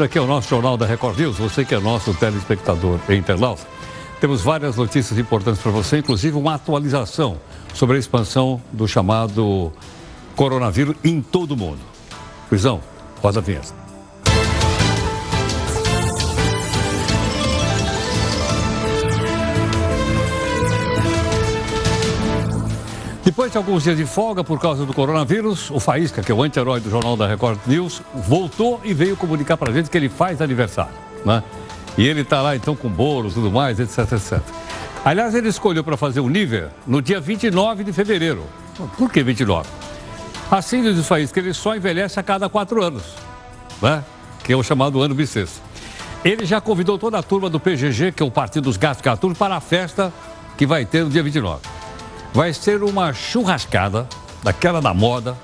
Aqui é o nosso Jornal da Record News, você que é nosso telespectador e internauta. Temos várias notícias importantes para você, inclusive uma atualização sobre a expansão do chamado coronavírus em todo o mundo. Luizão, roda a vinheta. Depois de alguns dias de folga por causa do coronavírus, o Faísca, que é o anti-herói do Jornal da Record News, voltou e veio comunicar para a gente que ele faz aniversário, né? E ele está lá então com bolos tudo mais, etc, etc. Aliás, ele escolheu para fazer o nível no dia 29 de fevereiro. Por que 29? Assim diz o Faísca, ele só envelhece a cada quatro anos, né? Que é o chamado ano bissexto. Ele já convidou toda a turma do PGG, que é o Partido dos Gatos Gatunos, para a festa que vai ter no dia 29 vai ser uma churrascada, daquela da moda,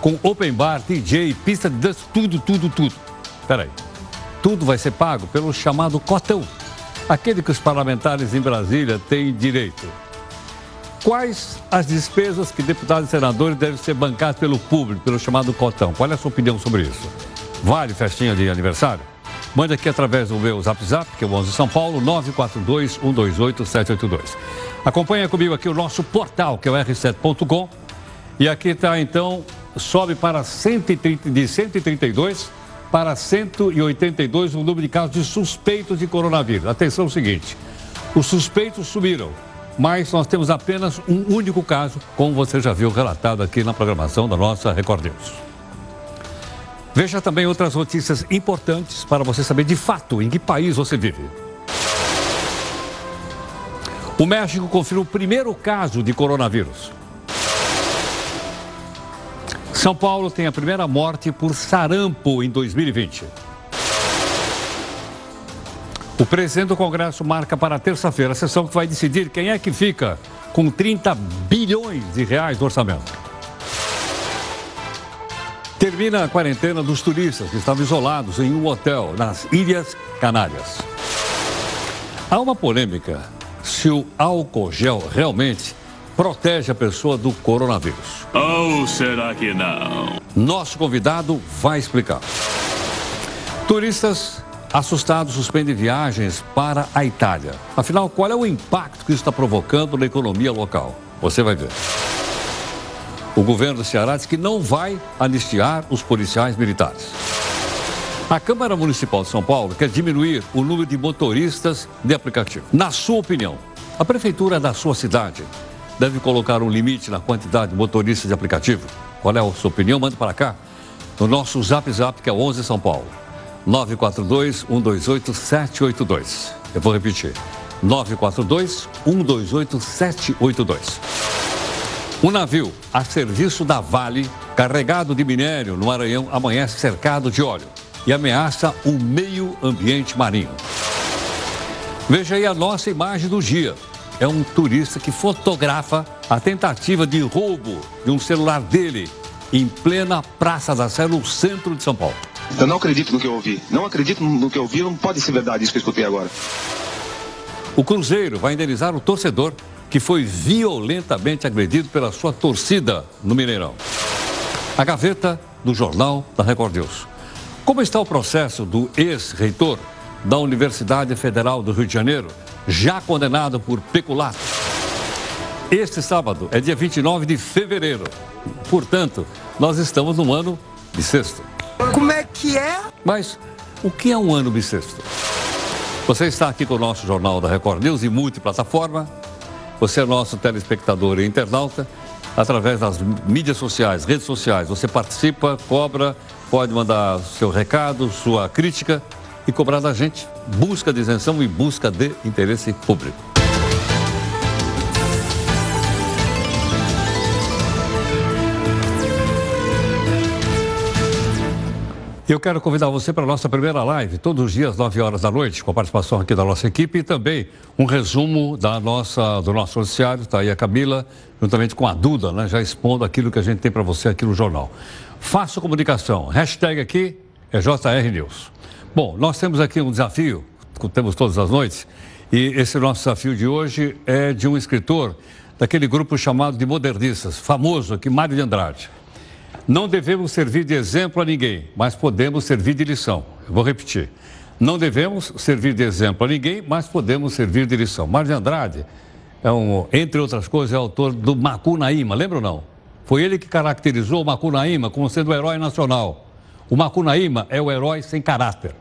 com open bar, DJ, pista de dança, tudo, tudo, tudo. Peraí. Tudo vai ser pago pelo chamado cotão, aquele que os parlamentares em Brasília têm direito. Quais as despesas que deputados e senadores devem ser bancados pelo público, pelo chamado cotão? Qual é a sua opinião sobre isso? Vale festinha de aniversário? Mande aqui através do meu Zap Zap, que é o 11 São Paulo, 942 128 782. Acompanha comigo aqui o nosso portal, que é o r7.com. E aqui está, então, sobe para 130, de 132 para 182 o número de casos de suspeitos de coronavírus. Atenção é o seguinte, os suspeitos subiram, mas nós temos apenas um único caso, como você já viu relatado aqui na programação da nossa Record News. Veja também outras notícias importantes para você saber de fato em que país você vive. O México confirmou o primeiro caso de coronavírus. São Paulo tem a primeira morte por sarampo em 2020. O presidente do Congresso marca para terça-feira a sessão que vai decidir quem é que fica com 30 bilhões de reais no orçamento. Termina a quarentena dos turistas que estavam isolados em um hotel nas Ilhas Canárias. Há uma polêmica se o álcool gel realmente protege a pessoa do coronavírus. Ou será que não? Nosso convidado vai explicar. Turistas assustados suspendem viagens para a Itália. Afinal, qual é o impacto que isso está provocando na economia local? Você vai ver. O governo do Ceará diz que não vai anistiar os policiais militares. A Câmara Municipal de São Paulo quer diminuir o número de motoristas de aplicativo. Na sua opinião, a prefeitura da sua cidade deve colocar um limite na quantidade de motoristas de aplicativo? Qual é a sua opinião? Manda para cá. No nosso Zap Zap, que é 11 São Paulo. 942-128-782. Eu vou repetir. 942-128-782. Um navio a serviço da Vale, carregado de minério no Maranhão, amanhece cercado de óleo e ameaça o meio ambiente marinho. Veja aí a nossa imagem do dia. É um turista que fotografa a tentativa de roubo de um celular dele em plena Praça da Sé, no centro de São Paulo. Eu não acredito no que eu ouvi. Não acredito no que eu ouvi. Não pode ser verdade isso que eu escutei agora. O Cruzeiro vai indenizar o torcedor que foi violentamente agredido pela sua torcida no Mineirão. A gaveta do Jornal da Record News. Como está o processo do ex-reitor da Universidade Federal do Rio de Janeiro, já condenado por peculato? Este sábado é dia 29 de fevereiro. Portanto, nós estamos num ano bissexto. Como é que é? Mas o que é um ano bissexto? Você está aqui com o nosso Jornal da Record News e multiplataforma. Você é nosso telespectador e internauta. Através das mídias sociais, redes sociais, você participa, cobra, pode mandar seu recado, sua crítica e cobrar da gente busca de isenção e busca de interesse público. Eu quero convidar você para a nossa primeira live, todos os dias, 9 horas da noite, com a participação aqui da nossa equipe e também um resumo da nossa, do nosso noticiário. Está aí a Camila, juntamente com a Duda, né, já expondo aquilo que a gente tem para você aqui no jornal. Faça comunicação. Hashtag aqui é JR News. Bom, nós temos aqui um desafio, temos todas as noites, e esse nosso desafio de hoje é de um escritor daquele grupo chamado de modernistas, famoso aqui, Mário de Andrade. Não devemos servir de exemplo a ninguém, mas podemos servir de lição. vou repetir. Não devemos servir de exemplo a ninguém, mas podemos servir de lição. Mário de Andrade, é um, entre outras coisas, é autor do Macunaíma, lembra ou não? Foi ele que caracterizou o Macunaíma como sendo o herói nacional. O Macunaíma é o herói sem caráter.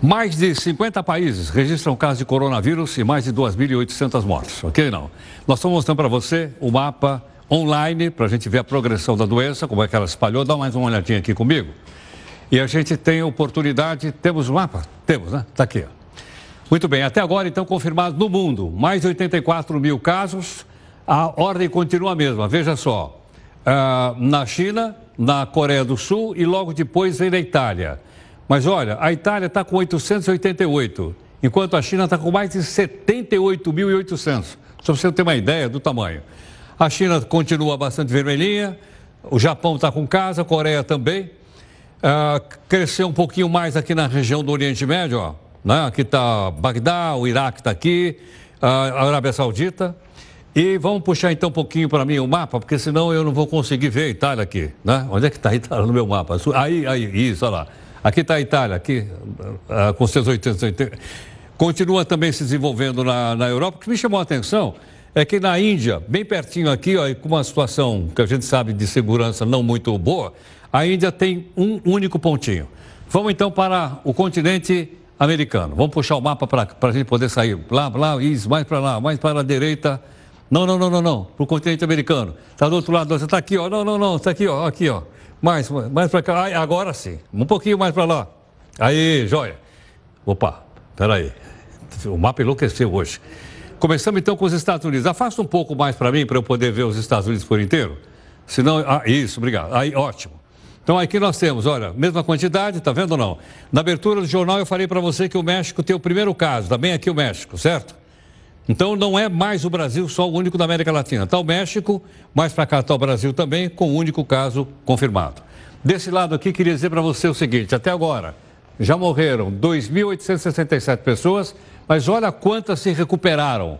Mais de 50 países registram casos de coronavírus e mais de 2.800 mortes, ok? Não. Nós estamos mostrando para você o mapa online para a gente ver a progressão da doença, como é que ela espalhou. Dá mais uma olhadinha aqui comigo. E a gente tem oportunidade. Temos o mapa? Temos, né? Está aqui. Muito bem, até agora, então, confirmado no mundo, mais de 84 mil casos. A ordem continua a mesma. Veja só. Uh, na China, na Coreia do Sul e logo depois vem na Itália. Mas olha, a Itália está com 888, enquanto a China está com mais de 78.800. Só para você ter uma ideia do tamanho. A China continua bastante vermelhinha, o Japão está com casa, a Coreia também. Uh, cresceu um pouquinho mais aqui na região do Oriente Médio, ó, né? aqui está Bagdá, o Iraque está aqui, uh, a Arábia Saudita. E vamos puxar então um pouquinho para mim o mapa, porque senão eu não vou conseguir ver a Itália aqui. Né? Onde é que está a Itália no meu mapa? Aí, aí, isso, olha lá. Aqui está a Itália, aqui, uh, com seus 880. Continua também se desenvolvendo na, na Europa. O que me chamou a atenção é que na Índia, bem pertinho aqui, ó, com uma situação que a gente sabe de segurança não muito boa, a Índia tem um único pontinho. Vamos então para o continente americano. Vamos puxar o mapa para a gente poder sair. Lá, lá, isso, mais para lá, mais para a direita. Não, não, não, não, não. Para o continente americano. Está do outro lado, você está aqui, ó. Não, não, não, está aqui, ó. Aqui, ó. Mais, mais para cá. Ai, agora sim. Um pouquinho mais para lá. Aí, joia. Opa, peraí. O mapa enlouqueceu hoje. Começamos então com os Estados Unidos. Afasta um pouco mais para mim, para eu poder ver os Estados Unidos por inteiro. Senão, ah, isso, obrigado. Aí, ótimo. Então aqui nós temos, olha, mesma quantidade, tá vendo ou não? Na abertura do jornal eu falei para você que o México tem o primeiro caso, também aqui o México, certo? Então não é mais o Brasil só o único da América Latina. Está o México, mais para cá está o Brasil também, com o único caso confirmado. Desse lado aqui, queria dizer para você o seguinte: até agora já morreram 2.867 pessoas, mas olha quantas se recuperaram.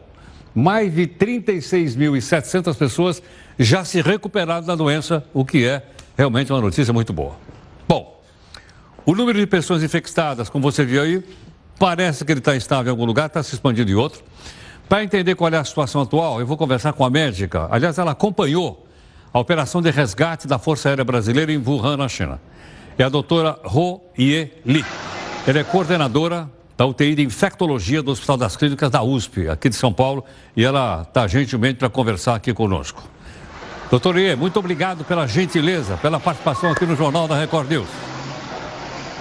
Mais de 36.700 pessoas já se recuperaram da doença, o que é realmente uma notícia muito boa. Bom, o número de pessoas infectadas, como você viu aí, parece que ele está estável em algum lugar, está se expandindo em outro. Para entender qual é a situação atual, eu vou conversar com a médica. Aliás, ela acompanhou a operação de resgate da Força Aérea Brasileira em Wuhan, na China. É a doutora Ho Ye Li. Ela é coordenadora da UTI de infectologia do Hospital das Clínicas da USP, aqui de São Paulo, e ela está gentilmente para conversar aqui conosco. Doutor Iê, muito obrigado pela gentileza, pela participação aqui no Jornal da Record News.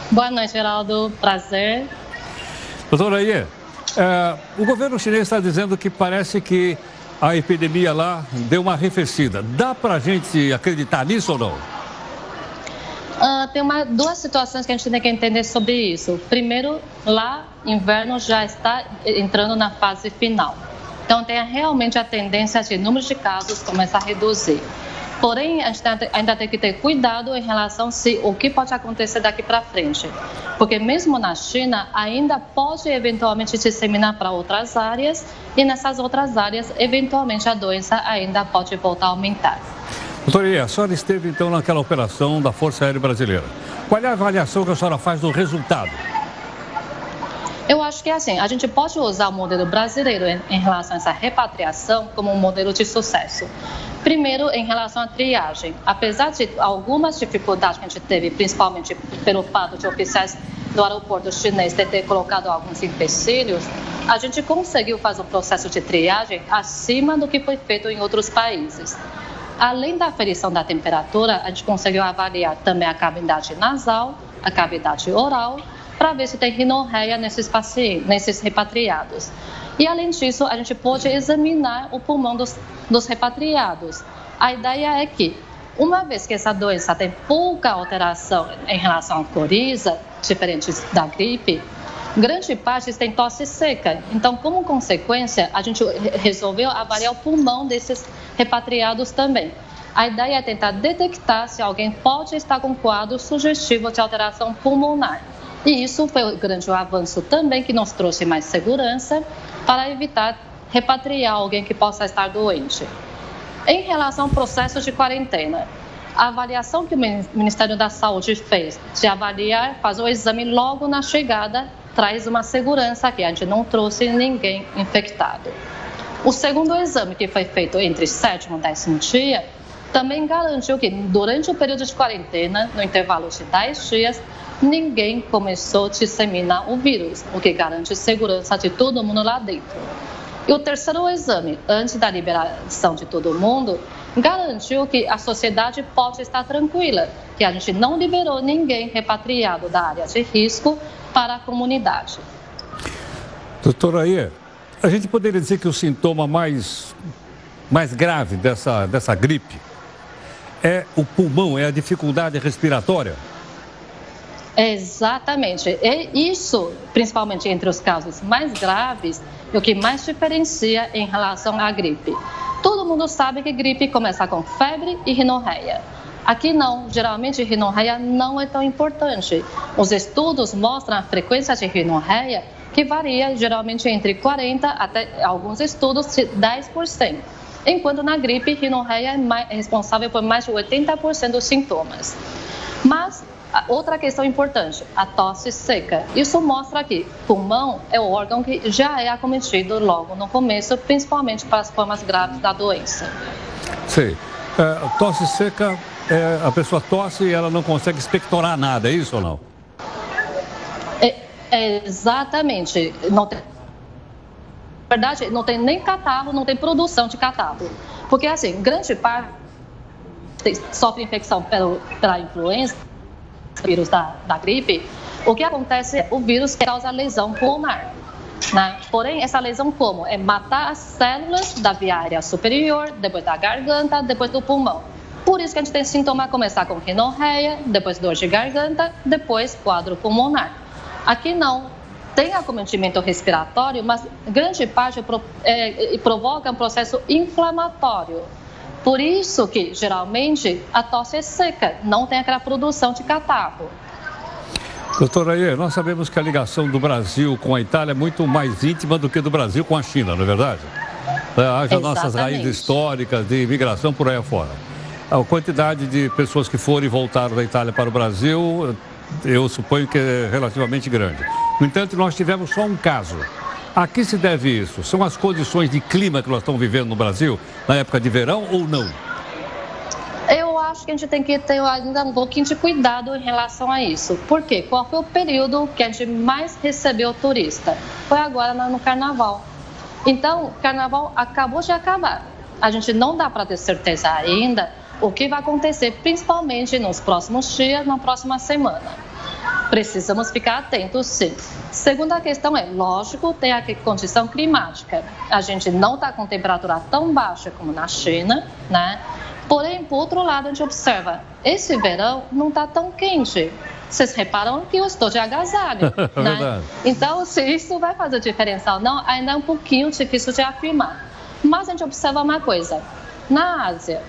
Boa noite, Geraldo. Prazer. Doutora Iê, é, o governo chinês está dizendo que parece que a epidemia lá deu uma arrefecida. Dá para a gente acreditar nisso ou não? Tem uma, duas situações que a gente tem que entender sobre isso. Primeiro, lá, inverno já está entrando na fase final. Então, tem realmente a tendência de número de casos começar a reduzir. Porém, a gente ainda tem que ter cuidado em relação se o que pode acontecer daqui para frente. Porque mesmo na China, ainda pode eventualmente disseminar para outras áreas e nessas outras áreas, eventualmente a doença ainda pode voltar a aumentar. Doutora, a senhora esteve então naquela operação da Força Aérea Brasileira. Qual é a avaliação que a senhora faz do resultado? Eu acho que é assim, a gente pode usar o modelo brasileiro em, relação a essa repatriação como um modelo de sucesso. Primeiro, em relação à triagem. Apesar de algumas dificuldades que a gente teve, principalmente pelo fato de oficiais do aeroporto chinês ter, ter colocado alguns empecilhos, a gente conseguiu fazer um processo de triagem acima do que foi feito em outros países. Além da aferição da temperatura, a gente conseguiu avaliar também a cavidade nasal, a cavidade oral para ver se tem rinorreia nesses pacientes, nesses repatriados. E além disso, a gente pode examinar o pulmão dos, dos repatriados. A ideia é que, uma vez que essa doença tem pouca alteração em relação à coriza, diferente da gripe, grande parte tem tosse seca. Então, como consequência, a gente resolveu avaliar o pulmão desses repatriados também. A ideia é tentar detectar se alguém pode estar com quadro sugestivo de alteração pulmonar. E isso foi um grande avanço também que nos trouxe mais segurança para evitar repatriar alguém que possa estar doente. Em relação ao processo de quarentena, A avaliação que o Ministério da Saúde fez de avaliar, fazer o exame logo na chegada, traz uma segurança que a gente não trouxe ninguém infectado. O segundo exame, que foi feito entre sétimo e décimo dia, também garantiu que durante o período de quarentena, no intervalo de 10 dias, ninguém começou a disseminar o vírus, o que garante segurança de todo mundo lá dentro. E o terceiro exame, antes da liberação de todo mundo, garantiu que a sociedade pode estar tranquila, que a gente não liberou ninguém repatriado da área de risco para a comunidade. Doutora Aie, a gente poderia dizer que o sintoma mais, mais grave dessa, dessa gripe é o pulmão, é a dificuldade respiratória? Exatamente. E isso, principalmente entre os casos mais graves, é o que mais diferencia em relação à gripe. Todo mundo sabe que gripe começa com febre e rinorreia. Aqui não, geralmente rinorreia não é tão importante. Os estudos mostram a frequência de rinorreia que varia geralmente entre 40 até alguns estudos de 10% enquanto na gripe, rinorreia é, é responsável por mais de 80% dos sintomas. Mas outra questão importante, a tosse seca. Isso mostra que pulmão é o órgão que já é acometido logo no começo, principalmente para as formas graves da doença. Sei. É, tosse seca, é, a pessoa tosse e ela não consegue expectorar nada, é isso ou não? É, é exatamente. Não tem verdade, não tem nem catarro, não tem produção de catarro. Porque, assim, grande parte sofre infecção pelo, pela influenza, vírus da, da gripe, o que acontece é o vírus causa lesão pulmonar. Né? Porém, essa lesão como? É matar as células da via aérea superior, depois da garganta, depois do pulmão. Por isso que a gente tem sintoma começar com rinorreia, depois dor de garganta, depois quadro pulmonar. Aqui não, tem acometimento respiratório, mas grande parte é, provoca um processo inflamatório. Por isso que, geralmente, a tosse é seca, não tem aquela produção de catarro. Doutora Aie, nós sabemos que a ligação do Brasil com a Itália é muito mais íntima do que do Brasil com a China, não é verdade? É, haja nossas raízes históricas de imigração por aí afora. A quantidade de pessoas que foram e voltaram da Itália para o Brasil, eu suponho que é relativamente grande. No entanto, nós tivemos só um caso. A que se deve isso? São as condições de clima que nós estamos vivendo no Brasil na época de verão ou não? Eu acho que a gente tem que ter ainda um pouquinho de cuidado em relação a isso. Por quê? Qual foi o período que a gente mais recebeu turista? Foi agora no carnaval. Então, o carnaval acabou de acabar. A gente não dá para ter certeza ainda o que vai acontecer, principalmente nos próximos dias, na próxima semana. Precisamos ficar atentos, sim. Segunda questão é, lógico, tem a condição climática. A gente não está com temperatura tão baixa como na China, né? Porém, por outro lado, a gente observa, esse verão não está tão quente. Vocês reparam que eu estou de agasalho, né? Então, se isso vai fazer diferença ou não, ainda é um pouquinho difícil de afirmar. Mas a gente observa uma coisa, na Ásia,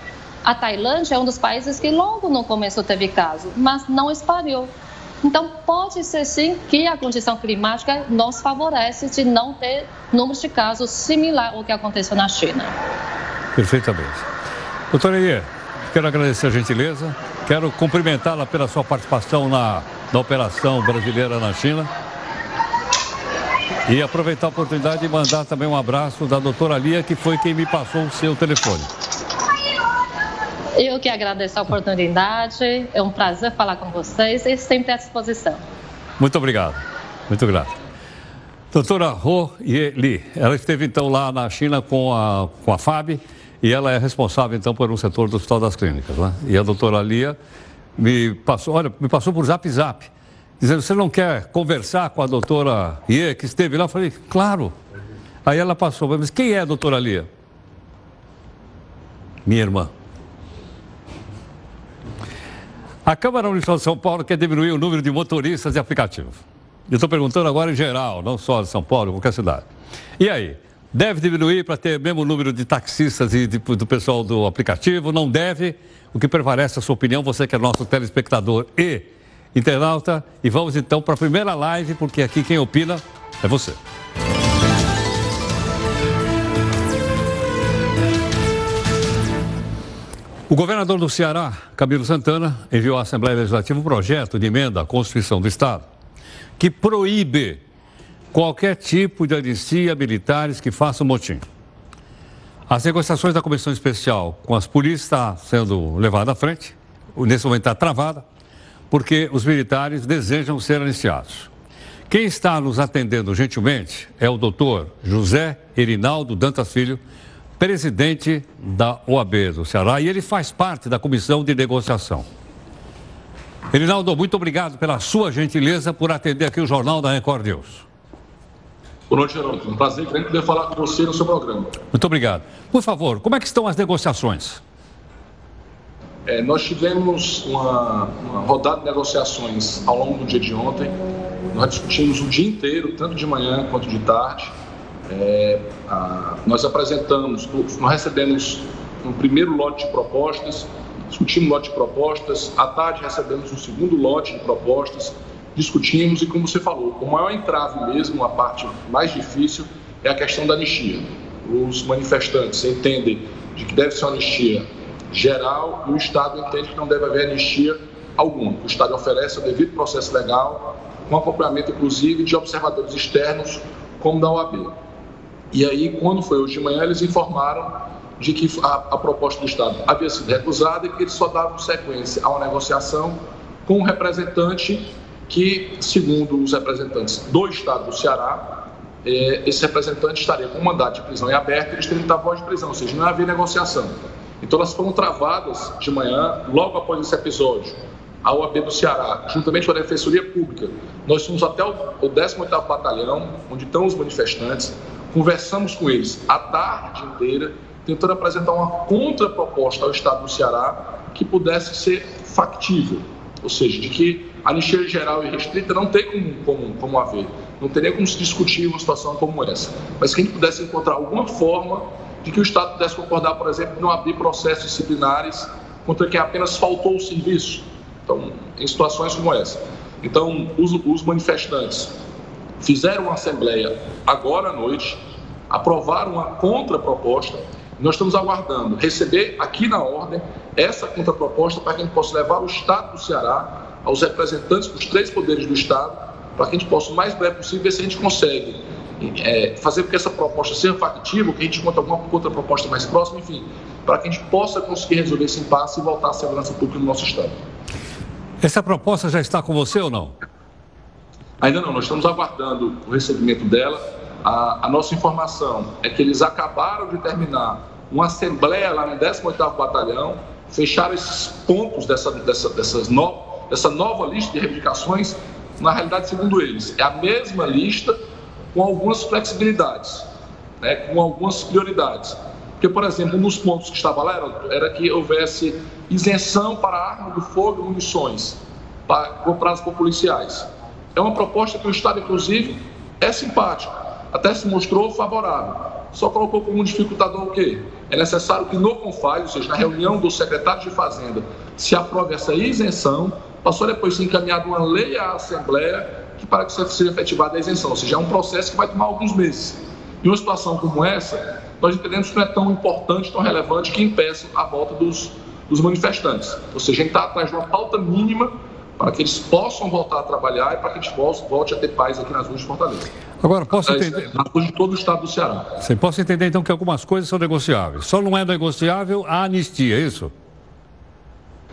a Tailândia é um dos países que logo no começo teve caso, mas não espalhou. Então, pode ser sim que a condição climática nos favorece de não ter números de casos similar ao que aconteceu na China. Perfeitamente. Doutora Iê, quero agradecer a gentileza, quero cumprimentá-la pela sua participação na, na operação brasileira na China. E aproveitar a oportunidade de mandar também um abraço da doutora Lia, que foi quem me passou o seu telefone. Eu que agradeço a oportunidade, é um prazer falar com vocês e sempre à disposição. Muito obrigado, muito grato. Doutora Ho Ye Li, ela esteve então lá na China com a, com a FAB e ela é responsável então por um setor do Hospital das Clínicas. Né? E a doutora Lia me passou, olha, me passou por zap zap, dizendo, você não quer conversar com a doutora Ye que esteve lá? Eu falei, claro. Aí ela passou, mas quem é a doutora Lia? Minha irmã. A Câmara Municipal de São Paulo quer diminuir o número de motoristas de aplicativos. Eu estou perguntando agora em geral, não só de São Paulo, qualquer cidade. E aí? Deve diminuir para ter mesmo número de taxistas e de, do pessoal do aplicativo? Não deve? O que prevalece a sua opinião? Você que é nosso telespectador e internauta. E vamos então para a primeira live, porque aqui quem opina é você. O governador do Ceará, Camilo Santana, enviou à Assembleia Legislativa um projeto de emenda à Constituição do Estado que proíbe qualquer tipo de anistia a militares que façam motim. As negociações da Comissão Especial com as polícias estão sendo levadas à frente, nesse momento está travada, porque os militares desejam ser anistiados. Quem está nos atendendo gentilmente é o doutor José Erinaldo Dantas Filho, presidente da OAB do Ceará, e ele faz parte da comissão de negociação. Erinaldo, muito obrigado pela sua gentileza por atender aqui o Jornal da Record News. Boa noite, Geraldo. Um prazer grande poder falar com você no seu programa. Muito obrigado. Por favor, como é que estão as negociações? É, nós tivemos uma, uma, rodada de negociações ao longo do dia de ontem. Nós discutimos o dia inteiro, tanto de manhã quanto de tarde. É, a, nós apresentamos, nós recebemos um primeiro lote de propostas, discutimos um lote de propostas. À tarde recebemos um segundo lote de propostas, discutimos e, como você falou, o maior entrave mesmo, a parte mais difícil, é a questão da anistia. Os manifestantes entendem de que deve ser uma anistia geral e o Estado entende que não deve haver anistia alguma. O Estado oferece o devido processo legal, com acompanhamento, inclusive, de observadores externos, como da OAB. E aí, quando foi hoje de manhã, eles informaram de que a, a proposta do Estado havia sido recusada e que eles só davam sequência a uma negociação com um representante que, segundo os representantes do Estado do Ceará, eh, esse representante estaria com mandado de prisão em aberto e eles teriam que voz de prisão, ou seja, não havia negociação. Então elas foram travadas de manhã, logo após esse episódio. A OAB do Ceará, juntamente com a Defensoria Pública, nós fomos até o 18º Batalhão, onde estão os manifestantes, conversamos com eles a tarde inteira, tentando apresentar uma contraproposta ao Estado do Ceará que pudesse ser factível, ou seja, de que a anistia geral e restrita não tem como, como, como haver, não teria como se discutir uma situação como essa, mas que a gente pudesse encontrar alguma forma de que o Estado pudesse concordar, por exemplo, não abrir processos disciplinares contra quem apenas faltou o serviço. Então, em situações como essa. Então, os, os manifestantes fizeram uma assembleia agora à noite, aprovaram uma contraproposta. Nós estamos aguardando receber aqui na ordem essa contraproposta para que a gente possa levar o Estado do Ceará aos representantes dos três poderes do Estado, para que a gente possa, o mais breve possível, ver se a gente consegue é, fazer com que essa proposta seja factível, que a gente conta alguma outra proposta mais próxima, enfim, para que a gente possa conseguir resolver esse impasse e voltar à segurança pública no nosso Estado. Essa proposta já está com você ou não? Ainda não, nós estamos aguardando o recebimento dela. A, a nossa informação é que eles acabaram de terminar uma assembleia lá no 18º Batalhão, fecharam esses pontos dessa, dessa, dessas no, dessa nova lista de reivindicações. Na realidade, segundo eles, é a mesma lista com algumas flexibilidades, né, com algumas prioridades. Porque, por exemplo, um dos pontos que estava lá era, era que houvesse isenção para arma do fogo e munições para, por policiais. É uma proposta que o Estado, inclusive, é simpático, até se mostrou favorável. Só colocou como dificultador o quê? É necessário que no CONFAS, ou seja, na reunião dos secretários de Fazenda, se aprove essa isenção, passou depois ser encaminhada uma lei à Assembleia que para que seja efetivada a isenção, ou seja, é um processo que vai tomar alguns meses. Em uma situação como essa, nós entendemos que não é tão importante, tão relevante que impeça a volta dos, dos manifestantes. Ou seja, a gente está atrás de uma pauta mínima para que eles possam voltar a trabalhar e para que a gente volte, a ter paz aqui nas ruas de Fortaleza. Agora, posso entender... Nas ruas de todo o estado do Ceará. Você posso entender, então, que algumas coisas são negociáveis. Só não é negociável a anistia, é isso?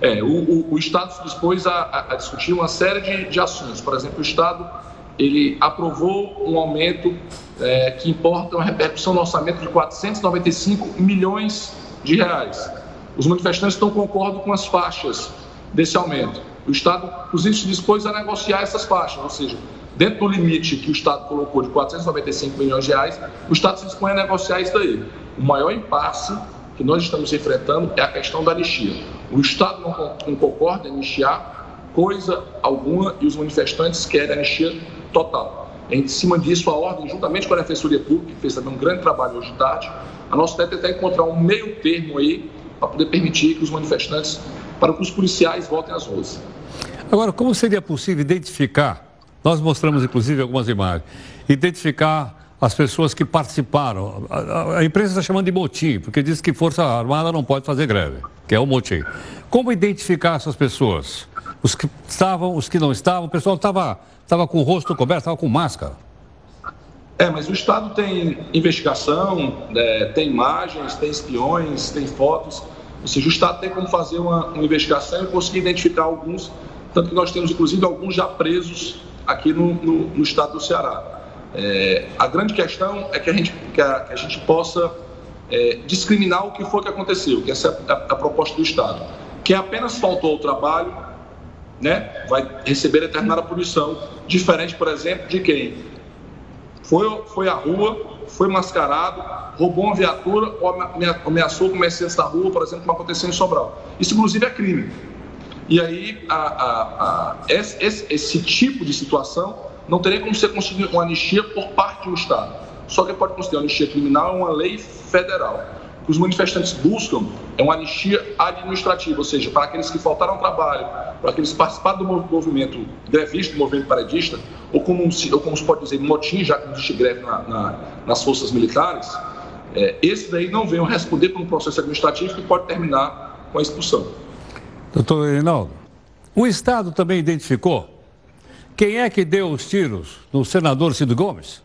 É, o, o, o, Estado se dispôs a, a, discutir uma série de, de, ações. Por exemplo, o Estado ele aprovou um aumento é, que importa uma repercussão no orçamento de 495 milhões de reais. Os manifestantes não concordam com as faixas desse aumento. O Estado, inclusive, se dispôs a negociar essas faixas, ou seja, dentro do limite que o Estado colocou de 495 milhões de reais, o Estado se dispõe a negociar isso daí. O maior impasse que nós estamos enfrentando é a questão da anistia. O Estado não, concorda em anistiar coisa alguma e os manifestantes querem anistia total. Em cima disso, a ordem, juntamente com a Defensoria Pública, que fez também um grande trabalho hoje de tarde, a nossa ideia é tentar encontrar um meio termo aí para poder permitir que os manifestantes, para que os policiais voltem às ruas. Agora, como seria possível identificar? Nós mostramos, inclusive, algumas imagens. Identificar as pessoas que participaram. A, a, imprensa está chamando de motim, porque diz que Força Armada não pode fazer greve. que é o motim. Como identificar essas pessoas? Os que estavam, os que não estavam, o pessoal estava estava com o rosto coberto, estava com máscara. É, mas o Estado tem investigação, é, tem imagens, tem espiões, tem fotos. Ou seja, o Estado tem como fazer uma, uma investigação e conseguir identificar alguns, tanto que nós temos, inclusive, alguns já presos aqui no, no, no Estado do Ceará. É, a grande questão é que a gente, que a, que a gente possa é, discriminar o que foi que aconteceu, que essa é a, a proposta do Estado. Quem apenas faltou ao trabalho né, vai receber determinada punição, diferente, por exemplo, de quem foi, foi à rua, foi mascarado, roubou uma viatura ou ameaçou comerciantes da rua, por exemplo, como aconteceu em Sobral. Isso, inclusive, é crime. E aí, a, a, a, esse, esse, tipo de situação não teria como ser conseguido uma anistia por parte do Estado. Só que pode considerar anistia criminal uma lei federal que os manifestantes buscam é uma anistia administrativa, ou seja, para aqueles que faltaram ao trabalho, para aqueles que participaram do movimento grevista, do movimento paredista, ou como, ou como se pode dizer, motim, já que não existe greve na, na, nas forças militares, é, esse daí não venham responder por um processo administrativo que pode terminar com a expulsão. Doutor Reinaldo, o Estado também identificou quem é que deu os tiros no senador Cid Gomes?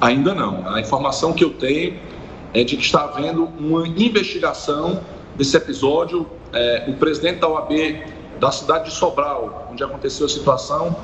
Ainda não. A informação que eu tenho é de que está havendo uma investigação desse episódio. É, o presidente da OAB da cidade de Sobral, onde aconteceu a situação,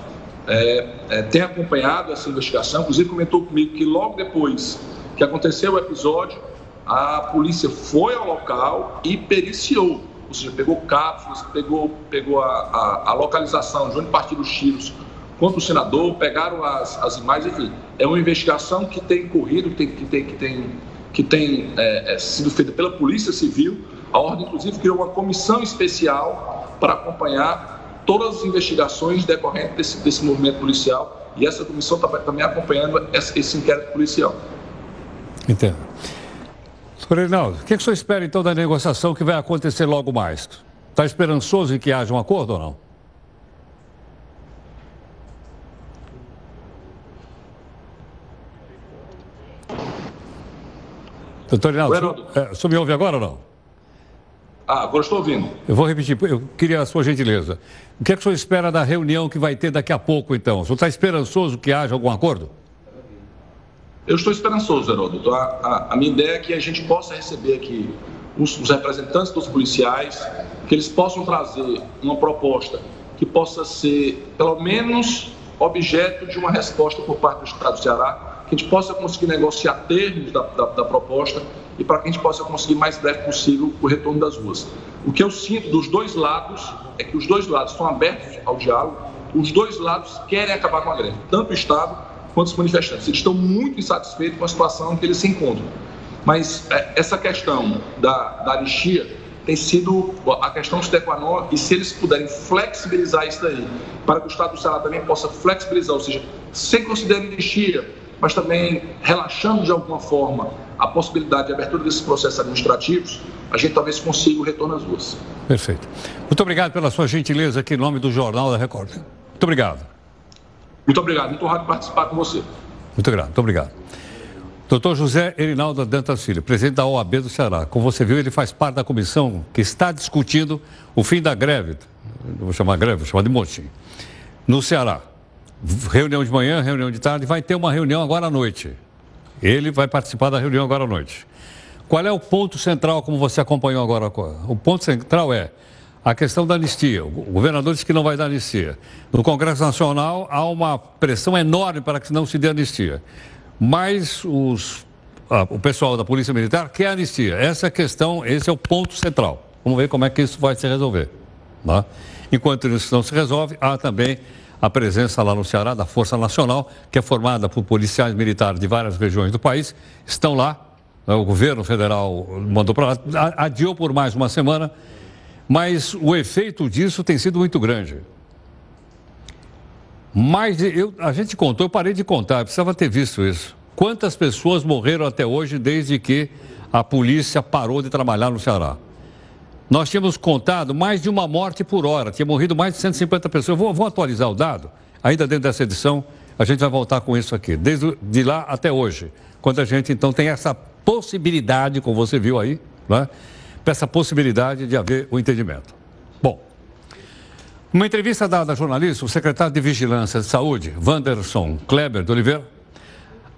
é, é, tem acompanhado essa investigação, inclusive comentou comigo que logo depois que aconteceu o episódio, a polícia foi ao local e periciou, ou seja, pegou cápsulas, pegou, pegou a, a, a localização de onde partiram os tiros contra o senador, pegaram as, as imagens, enfim, é uma investigação que tem corrido, que tem, que tem, que tem que tem é, é, sido feita pela Polícia Civil. A Ordem, inclusive, criou uma comissão especial para acompanhar todas as investigações decorrentes desse, desse movimento policial e essa comissão está também acompanhando esse, esse inquérito policial. Entendo. Doutor Reinaldo, o que, que o senhor espera então da negociação que vai acontecer logo mais? Está esperançoso em que haja um acordo ou não? Doutor Reinaldo, o senhor me ouve agora ou não? Ah, agora estou ouvindo. Eu vou repetir, eu queria a sua gentileza. O que, é que o senhor espera da reunião que vai ter daqui a pouco, então? O senhor está esperançoso que haja algum acordo? Eu estou esperançoso, Heródoto. A, a, a, minha ideia é que a gente possa receber aqui os, os representantes dos policiais, que eles possam trazer uma proposta que possa ser, pelo menos, objeto de uma resposta por parte do Estado do Ceará que a gente possa conseguir negociar termos da, da, da proposta e para que a gente possa conseguir mais breve possível o retorno das ruas. O que eu sinto dos dois lados é que os dois lados estão abertos ao diálogo, os dois lados querem acabar com a greve, tanto o Estado quanto os manifestantes. Eles estão muito insatisfeitos com a situação em que eles se encontram. Mas é, essa questão da, da anistia tem sido a questão de qua e se eles puderem flexibilizar isso daí, para que o Estado do Ceará também possa flexibilizar, ou seja, sem considerar anistia, mas também relaxando de alguma forma a possibilidade de abertura desses processos administrativos, a gente talvez consiga o retorno às ruas. Perfeito. Muito obrigado pela sua gentileza aqui em nome do Jornal da Record. Muito obrigado. Muito obrigado. Muito honrado participar com você. Muito obrigado. Muito obrigado. Doutor José Erinaldo Dantas Filho, presidente da OAB do Ceará. Como você viu, ele faz parte da comissão que está discutindo o fim da greve, não vou chamar greve, vou chamar de motim, no Ceará reunião de manhã, reunião de tarde, vai ter uma reunião agora à noite. Ele vai participar da reunião agora à noite. Qual é o ponto central, como você acompanhou agora? O ponto central é a questão da anistia. O governador disse que não vai dar anistia. No Congresso Nacional há uma pressão enorme para que não se dê anistia. Mas os, o pessoal da Polícia Militar quer anistia. Essa é questão, esse é o ponto central. Vamos ver como é que isso vai se resolver. Tá? Enquanto isso não se resolve, há também a presença lá no Ceará da Força Nacional, que é formada por policiais militares de várias regiões do país, estão lá. Né, o governo federal mandou para lá, adiou por mais uma semana, mas o efeito disso tem sido muito grande. Mas eu, a gente contou, eu parei de contar, precisava ter visto isso. Quantas pessoas morreram até hoje desde que a polícia parou de trabalhar no Ceará? Nós tínhamos contado mais de uma morte por hora, tinha morrido mais de 150 pessoas. Eu vou, vou atualizar o dado, ainda dentro dessa edição, a gente vai voltar com isso aqui, desde de lá até hoje, quando a gente então tem essa possibilidade, como você viu aí, né? essa possibilidade de haver o entendimento. Bom, numa entrevista dada a jornalista, o secretário de Vigilância de Saúde, Wanderson Kleber de Oliveira,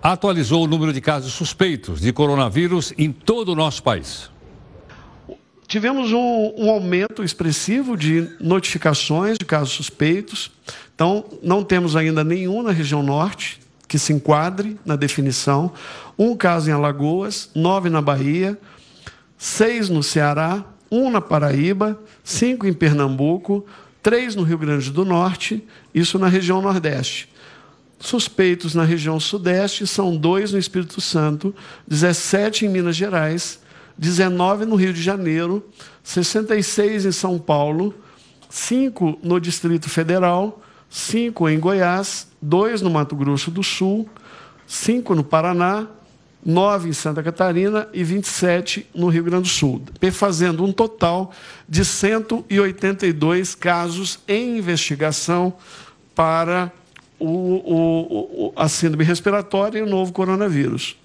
atualizou o número de casos suspeitos de coronavírus em todo o nosso país. Tivemos um, um, aumento expressivo de notificações de casos suspeitos. Então, não temos ainda nenhum na região norte que se enquadre na definição. Um caso em Alagoas, nove na Bahia, seis no Ceará, um na Paraíba, cinco em Pernambuco, três no Rio Grande do Norte, isso na região Nordeste. Suspeitos na região Sudeste são dois no Espírito Santo, 17 em Minas Gerais, 19 no Rio de Janeiro, 66 em São Paulo, 5 no Distrito Federal, 5 em Goiás, 2 no Mato Grosso do Sul, 5 no Paraná, 9 em Santa Catarina e 27 no Rio Grande do Sul, fazendo um total de 182 casos em investigação para o, o, a síndrome respiratória e o novo coronavírus.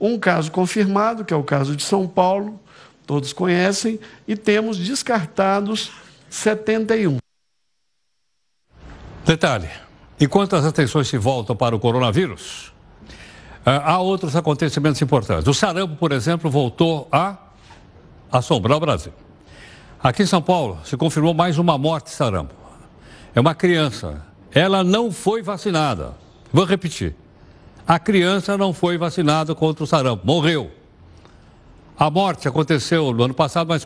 Um caso confirmado, que é o caso de São Paulo, todos conhecem, e temos descartados 71. Detalhe: enquanto as atenções se voltam para o coronavírus, ah, há outros acontecimentos importantes. O sarampo, por exemplo, voltou a assombrar o Brasil. Aqui em São Paulo se confirmou mais uma morte de sarampo. É uma criança. Ela não foi vacinada. Vou repetir. A criança não foi vacinada contra o sarampo, morreu. A morte aconteceu no ano passado, mas,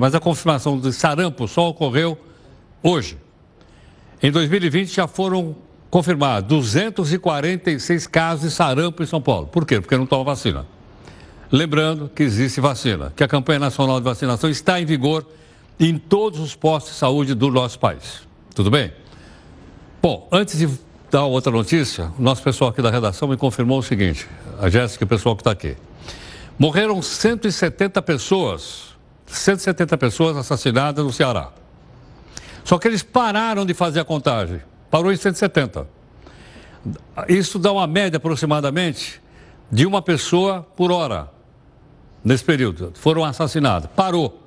mas a confirmação de sarampo só ocorreu hoje. Em 2020 já foram confirmados 246 casos de sarampo em São Paulo. Por quê? Porque não toma vacina. Lembrando que existe vacina, que a campanha nacional de vacinação está em vigor em todos os postos de saúde do nosso país. Tudo bem? Bom, antes de dar outra notícia, o nosso pessoal aqui da redação me confirmou o seguinte, a Jéssica e o pessoal que está aqui. Morreram 170 pessoas, 170 pessoas assassinadas no Ceará. Só que eles pararam de fazer a contagem. Parou em 170. Isso dá uma média aproximadamente de uma pessoa por hora nesse período. Foram assassinados. Parou.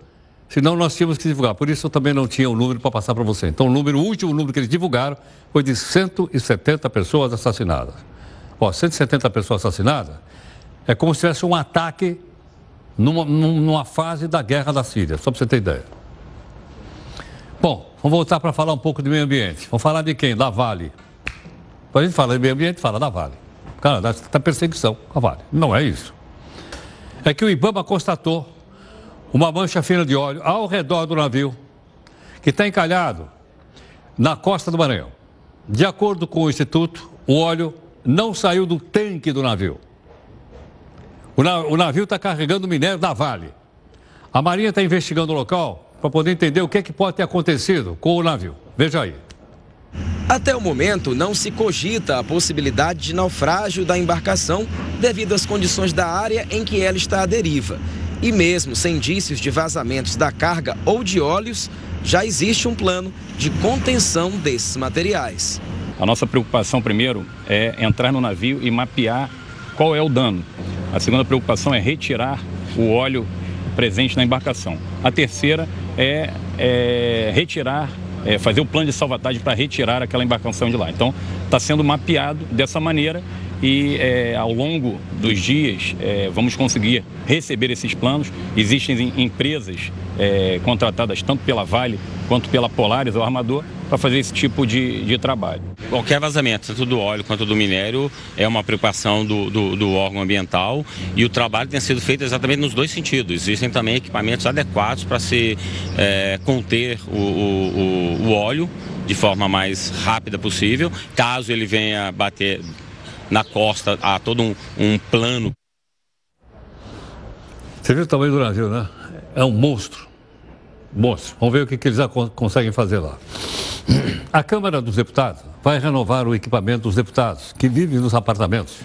Senão nós tínhamos que divulgar. Por isso eu também não tinha o um número para passar para você. Então o número, o último número que eles divulgaram foi de 170 pessoas assassinadas. Ó, 170 pessoas assassinadas é como se tivesse um ataque numa, numa fase da guerra da Síria, só para você ter ideia. Bom, vamos voltar para falar um pouco de meio ambiente. Vamos falar de quem? Da Vale. Quando a gente fala de meio ambiente, fala da Vale. Cara, da perseguição a Vale. Não é isso. É que o Ibama constatou uma mancha fina de óleo ao redor do navio, que está encalhado na costa do Maranhão. De acordo com o Instituto, o óleo não saiu do tanque do navio. O, navio está carregando minério da Vale. A Marinha está investigando o local para poder entender o que, é que pode ter acontecido com o navio. Veja aí. Até o momento, não se cogita a possibilidade de naufrágio da embarcação devido às condições da área em que ela está à deriva. E mesmo sem indícios de vazamentos da carga ou de óleos, já existe um plano de contenção desses materiais. A nossa preocupação, primeiro, é entrar no navio e mapear qual é o dano. A segunda preocupação é retirar o óleo presente na embarcação. A terceira é, é retirar, é fazer o plano de salvatagem para retirar aquela embarcação de lá. Então, está sendo mapeado dessa maneira e é, ao longo dos dias é, vamos conseguir receber esses planos. Existem empresas é, contratadas tanto pela Vale quanto pela Polaris, o armador, para fazer esse tipo de, de, trabalho. Qualquer vazamento, tanto do óleo quanto do minério, é uma preocupação do, do, do, órgão ambiental e o trabalho tem sido feito exatamente nos dois sentidos. Existem também equipamentos adequados para se é, conter o, o, o óleo de forma mais rápida possível, caso ele venha bater na costa, há todo um, um plano. Você viu o tamanho do navio, né? É um monstro. Monstro. Vamos ver o que, que eles conseguem fazer lá. A Câmara dos Deputados vai renovar o equipamento dos deputados que vivem nos apartamentos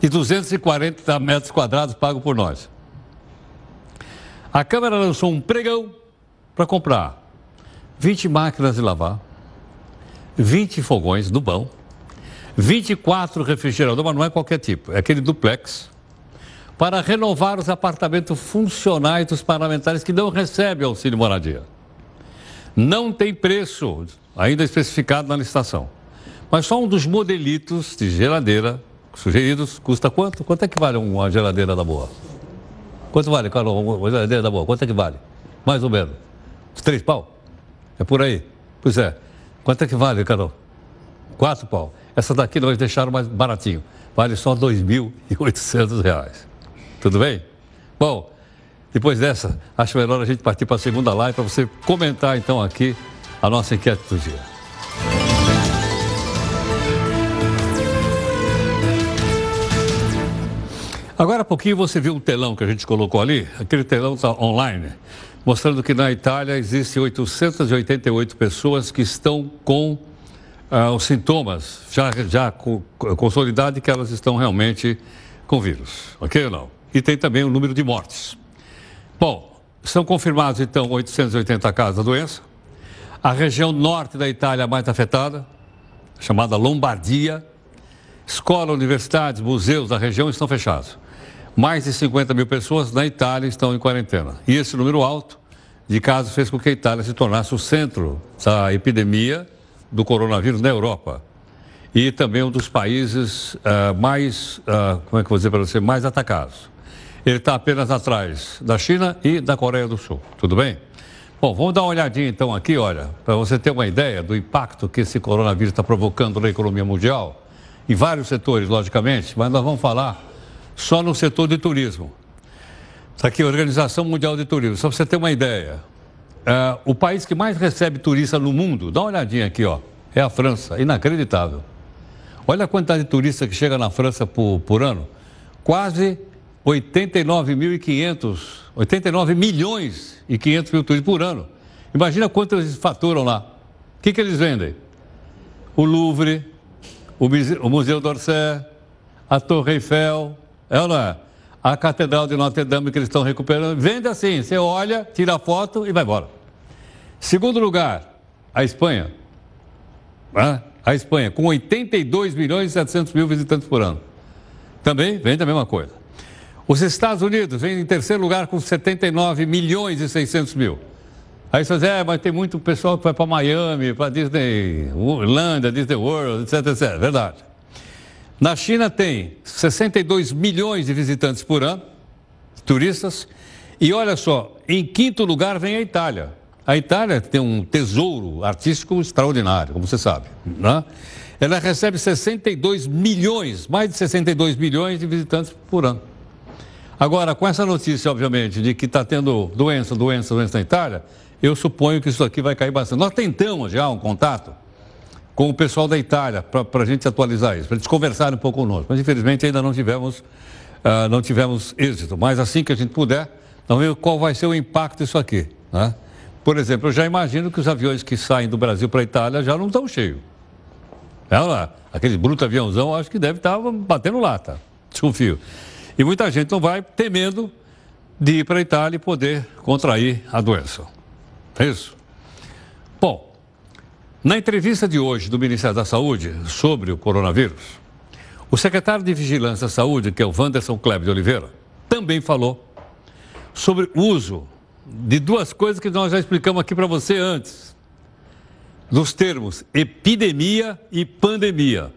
de 240 metros quadrados pago por nós. A Câmara lançou um pregão para comprar 20 máquinas de lavar, 20 fogões do bão, 24 refrigeradores, mas não é qualquer tipo, é aquele duplex, para renovar os apartamentos funcionais dos parlamentares que não recebem auxílio moradia. Não tem preço ainda especificado na licitação. Mas só um dos modelitos de geladeira sugeridos custa quanto? Quanto é que vale uma geladeira da boa? Quanto vale, Carol, uma geladeira da boa? Quanto é que vale? Mais ou menos. Os três pau? É por aí. Pois é. Quanto é que vale, Carol? Quatro pau. Essa daqui nós deixaram mais baratinho. Vale só R$ 2.800. Tudo bem? Bom, depois dessa, acho melhor a gente partir para a segunda live para você comentar então aqui a nossa enquete do dia. Agora há pouquinho você viu o telão que a gente colocou ali, aquele telão está online, mostrando que na Itália existem 888 pessoas que estão com uh, os sintomas já, já consolidados que elas estão realmente com vírus, ok ou não? E tem também o número de mortes. Bom, são confirmados então 880 casos da doença. A região norte da Itália mais afetada, chamada Lombardia, escola, universidades, museus da região estão fechados. Mais de 50 mil pessoas na Itália estão em quarentena. E esse número alto de casos fez com que a Itália se tornasse o centro da epidemia do coronavírus na Europa. E também um dos países uh, mais, uh, como é que vou dizer para você, mais atacados. Ele está apenas atrás da China e da Coreia do Sul. Tudo bem? Bom, vamos dar uma olhadinha então aqui, olha, para você ter uma ideia do impacto que esse coronavírus está provocando na economia mundial, em vários setores, logicamente, mas nós vamos falar só no setor de turismo. Está aqui a Organização Mundial de Turismo, só para você ter uma ideia. É, o país que mais recebe turista no mundo, dá uma olhadinha aqui, ó, é a França. Inacreditável. Olha a quantidade de turistas que chega na França por, por ano. Quase 89.500, 89 milhões e 500 mil turistas por ano. Imagina quanto eles faturam lá. O que, que eles vendem? O Louvre, o Museu d'Orsay, a Torre Eiffel, é ou não é? A Catedral de Notre Dame que eles estão recuperando. Vende assim, você olha, tira a foto e vai embora. Segundo lugar, a Espanha. A Espanha, com 82 milhões e 700 mil visitantes por ano. Também vende a mesma coisa. Os Estados Unidos vem em terceiro lugar com 79 milhões e 600 mil. Aí você diz, é, mas tem muito pessoal que vai para Miami, para Disney, Irlanda, Disney World, etc, etc. Verdade. Na China tem 62 milhões de visitantes por ano, turistas, e olha só, em quinto lugar vem a Itália. A Itália tem um tesouro artístico extraordinário, como você sabe. Né? Ela recebe 62 milhões, mais de 62 milhões de visitantes por ano. Agora, com essa notícia, obviamente, de que está tendo doença, doença, doença na Itália, eu suponho que isso aqui vai cair bastante. Nós tentamos já um contato com o pessoal da Itália, para a gente atualizar isso, para eles conversarem um pouco conosco. Mas infelizmente ainda não tivemos, uh, não tivemos êxito. Mas assim que a gente puder, vamos ver qual vai ser o impacto disso aqui. Né? Por exemplo, eu já imagino que os aviões que saem do Brasil para a Itália já não estão cheios. É lá, aquele bruto aviãozão, acho que deve estar tá batendo lata, desconfio. E muita gente não vai temendo de ir para a Itália e poder contrair a doença. É isso? Bom, na entrevista de hoje do Ministério da Saúde sobre o coronavírus, o secretário de Vigilância da Saúde, que é o Wanderson Kleber de Oliveira, também falou sobre o uso de duas coisas que nós já explicamos aqui para você antes, dos termos epidemia e pandemia.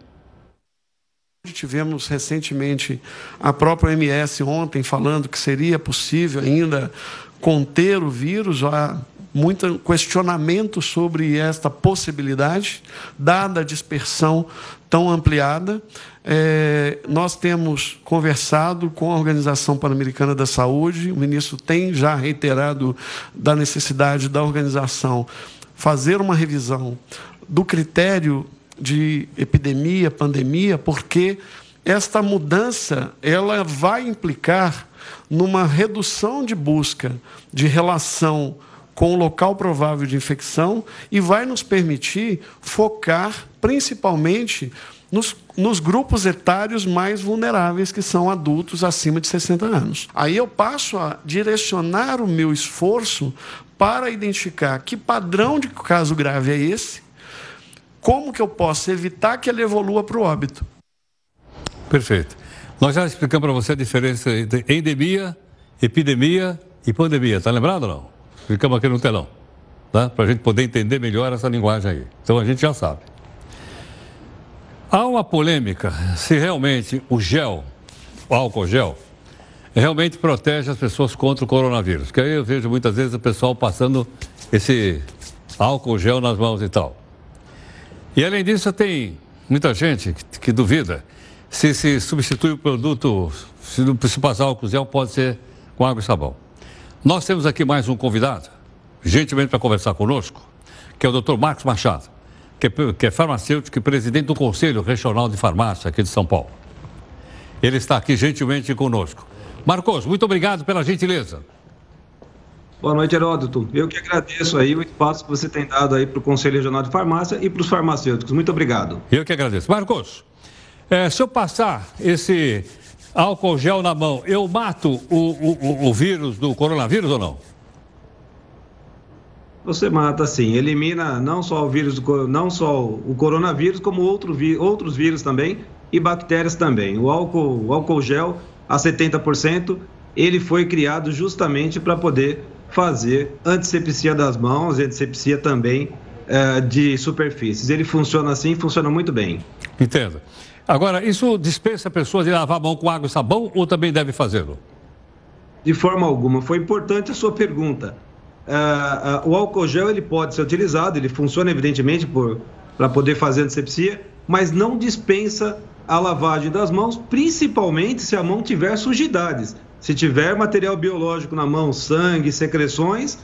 Tivemos recentemente a própria OMS ontem falando que seria possível ainda conter o vírus. Há muito questionamento sobre esta possibilidade, dada a dispersão tão ampliada. É, nós temos conversado com a Organização Pan-Americana da Saúde, o ministro tem já reiterado da necessidade da organização fazer uma revisão do critério de epidemia, pandemia, porque esta mudança ela vai implicar numa redução de busca de relação com o local provável de infecção e vai nos permitir focar principalmente nos, nos, grupos etários mais vulneráveis, que são adultos acima de 60 anos. Aí eu passo a direcionar o meu esforço para identificar que padrão de caso grave é esse, como que eu posso evitar que ele evolua para o óbito. Perfeito. Nós já explicamos para você a diferença entre endemia, epidemia e pandemia. Está lembrado ou não? Explicamos aqui no telão. Tá? Para a gente poder entender melhor essa linguagem aí. Então a gente já sabe. Há uma polêmica se realmente o gel, o álcool gel, realmente protege as pessoas contra o coronavírus. Que aí eu vejo muitas vezes o pessoal passando esse álcool gel nas mãos e tal. E além disso, tem muita gente que, que duvida se se substitui o produto, se, se passar álcool gel, pode ser com água e sabão. Nós temos aqui mais um convidado, gentilmente para conversar conosco, que é o Dr. Marcos Machado, que é, que é farmacêutico e presidente do Conselho Regional de Farmácia aqui de São Paulo. Ele está aqui gentilmente conosco. Marcos, muito obrigado pela gentileza. Boa noite, Heródoto. Eu que agradeço aí o espaço que você tem dado aí para o Conselho Regional de Farmácia e para os farmacêuticos. Muito obrigado. Eu que agradeço. Marcos, é, se eu passar esse álcool gel na mão, eu mato o, o, o vírus do coronavírus ou não? Você mata sim, elimina não só o vírus, não só o coronavírus, como outro, outros vírus também e bactérias também. O álcool, o álcool gel a 70%, ele foi criado justamente para poder fazer antisepsia das mãos e antisepsia também uh, de superfícies. Ele funciona assim, funciona muito bem. Entendo. Agora, isso dispensa a pessoa de lavar a mão com água e sabão ou também deve fazê-lo? De forma alguma. Foi importante a sua pergunta. Uh, uh, o álcool gel ele pode ser utilizado, ele funciona evidentemente para poder fazer antisepsia, mas não dispensa a lavagem das mãos, principalmente se a mão tiver sujidades. Se tiver material biológico na mão, sangue, secreções,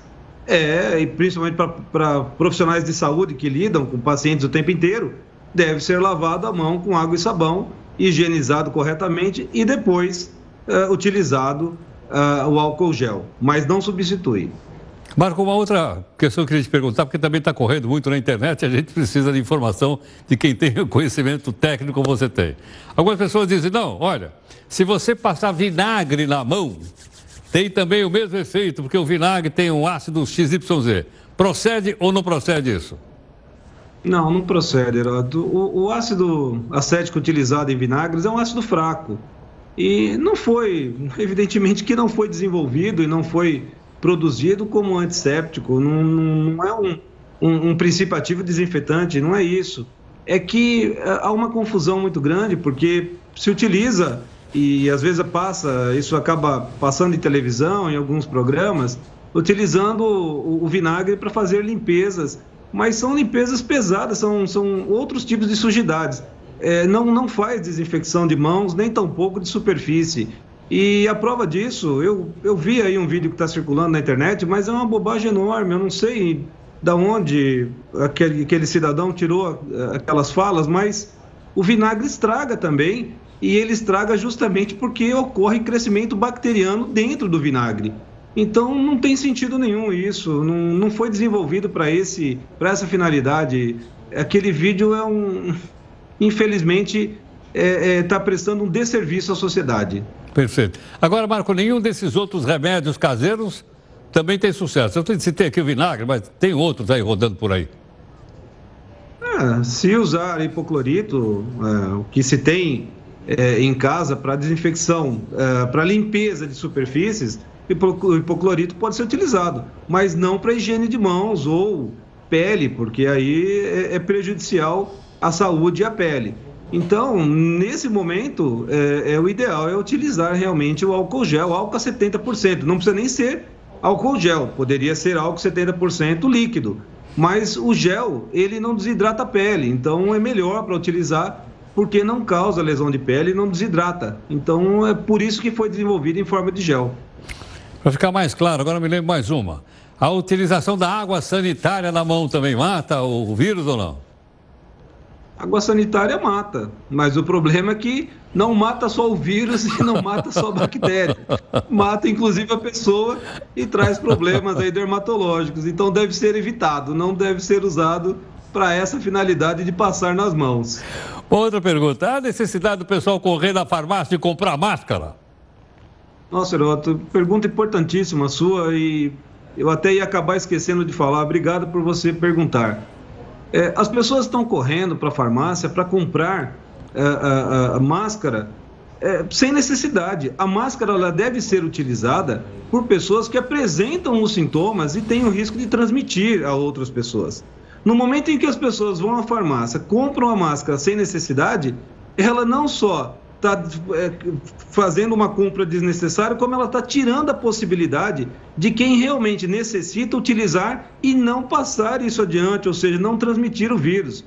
é, e principalmente para profissionais de saúde que lidam com pacientes o tempo inteiro, deve ser lavado a mão com água e sabão, higienizado corretamente e depois uh, utilizado uh, o álcool gel, mas não substitui. Marco, uma outra questão que eu queria te perguntar, porque também está correndo muito na internet, a gente precisa de informação de quem tem o conhecimento técnico como você tem. Algumas pessoas dizem, não, olha, se você passar vinagre na mão, tem também o mesmo efeito, porque o vinagre tem um ácido XYZ. Procede ou não procede isso? Não, não procede, Heródoto. O, o ácido acético utilizado em vinagres é um ácido fraco. E não foi, evidentemente que não foi desenvolvido e não foi produzido como antisséptico, não, não é um, um, um, princípio ativo desinfetante, não é isso. É que eh, há uma confusão muito grande, porque se utiliza, e às vezes passa, isso acaba passando em televisão, em alguns programas, utilizando o, o vinagre para fazer limpezas, mas são limpezas pesadas, são, são outros tipos de sujidades. É, não, não faz desinfecção de mãos, nem tampouco de superfície. E a prova disso, eu, eu vi aí um vídeo que está circulando na internet, mas é uma bobagem enorme. Eu não sei da onde aquele, aquele cidadão tirou eh, aquelas falas, mas o vinagre estraga também. E ele estraga justamente porque ocorre crescimento bacteriano dentro do vinagre. Então não tem sentido nenhum isso, não, não foi desenvolvido para esse para essa finalidade. Aquele vídeo é um, infelizmente, está é, é, tá prestando um desserviço à sociedade. Perfeito. Agora, Marco, nenhum desses outros remédios caseiros também tem sucesso. Eu citei aqui o vinagre, mas tem outros aí rodando por aí. É, se usar hipoclorito, é, o que se tem é, em casa para desinfecção, é, para limpeza de superfícies, hipoclorito pode ser utilizado, mas não para higiene de mãos ou pele, porque aí é, é prejudicial à saúde e à pele. Então, nesse momento, é, é, o ideal é utilizar realmente o álcool gel, álcool a 70%. Não precisa nem ser álcool gel, poderia ser álcool 70% líquido. Mas o gel, ele não desidrata a pele, então é melhor para utilizar porque não causa lesão de pele e não desidrata. Então é por isso que foi desenvolvido em forma de gel. Para ficar mais claro, agora me lembro mais uma. A utilização da água sanitária na mão também mata o vírus ou não? água sanitária mata, mas o problema é que não mata só o vírus e não mata só a bactéria. Mata inclusive a pessoa e traz problemas aí dermatológicos. Então deve ser evitado, não deve ser usado para essa finalidade de passar nas mãos. Outra pergunta: a necessidade do pessoal correr na farmácia e comprar máscara? Nossa, Heroto, pergunta importantíssima sua e eu até ia acabar esquecendo de falar. Obrigado por você perguntar. É, as pessoas estão correndo para a farmácia para comprar é, a, a, máscara é, sem necessidade. A máscara ela deve ser utilizada por pessoas que apresentam os sintomas e têm o risco de transmitir a outras pessoas. No momento em que as pessoas vão à farmácia, compram a máscara sem necessidade, ela não só está é, fazendo uma compra desnecessária, como ela está tirando a possibilidade de quem realmente necessita utilizar e não passar isso adiante, ou seja, não transmitir o vírus.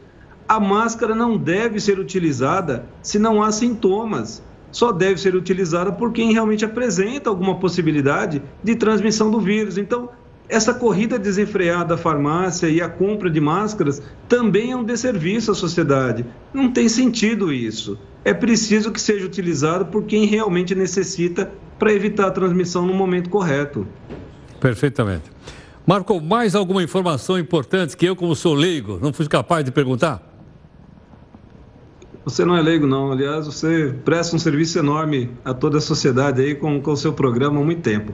A máscara não deve ser utilizada se não há sintomas. Só deve ser utilizada por quem realmente apresenta alguma possibilidade de transmissão do vírus. Então, essa corrida desenfreada à farmácia e a compra de máscaras também é um desserviço à sociedade. Não tem sentido isso. É preciso que seja utilizado por quem realmente necessita para evitar a transmissão no momento correto. Perfeitamente. Marco, mais alguma informação importante que eu, como sou leigo, não fui capaz de perguntar? Você não é leigo, não. Aliás, você presta um serviço enorme a toda a sociedade aí com o seu programa há muito tempo.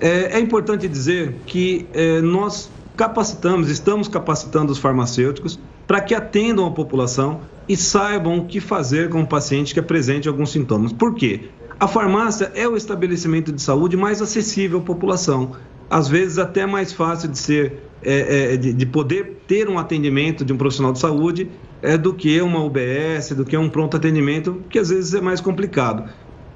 É, é importante dizer que é, nós capacitamos, estamos capacitando os farmacêuticos para que atendam a população e saibam o que fazer com o paciente que apresente alguns sintomas. Por quê? A farmácia é o estabelecimento de saúde mais acessível à população. Às vezes até mais fácil de ser, é, é, de, de, poder ter um atendimento de um profissional de saúde é, do que uma UBS, do que um pronto atendimento, que às vezes é mais complicado.